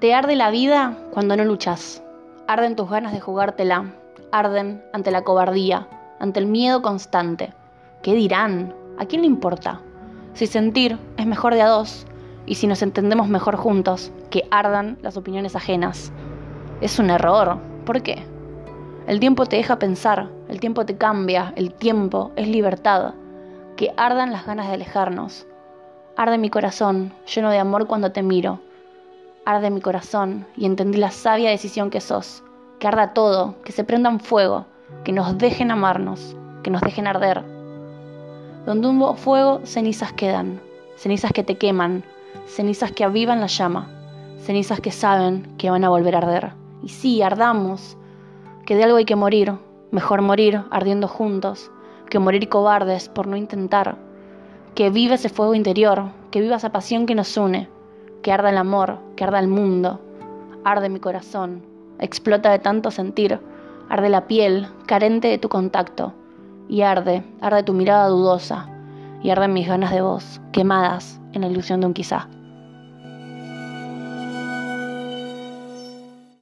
Te arde la vida cuando no luchas. Arden tus ganas de jugártela. Arden ante la cobardía, ante el miedo constante. ¿Qué dirán? ¿A quién le importa? Si sentir es mejor de a dos y si nos entendemos mejor juntos, que ardan las opiniones ajenas. Es un error. ¿Por qué? El tiempo te deja pensar, el tiempo te cambia, el tiempo es libertad. Que ardan las ganas de alejarnos. Arde mi corazón, lleno de amor cuando te miro. Arde mi corazón y entendí la sabia decisión que sos. Que arda todo, que se prenda un fuego, que nos dejen amarnos, que nos dejen arder. Donde hubo fuego, cenizas quedan, cenizas que te queman, cenizas que avivan la llama, cenizas que saben que van a volver a arder. Y sí, ardamos, que de algo hay que morir, mejor morir ardiendo juntos, que morir cobardes por no intentar que viva ese fuego interior, que viva esa pasión que nos une, que arda el amor, que arda el mundo, arde mi corazón, explota de tanto sentir, arde la piel, carente de tu contacto, y arde, arde tu mirada dudosa, y arden mis ganas de voz, quemadas en la ilusión de un quizá.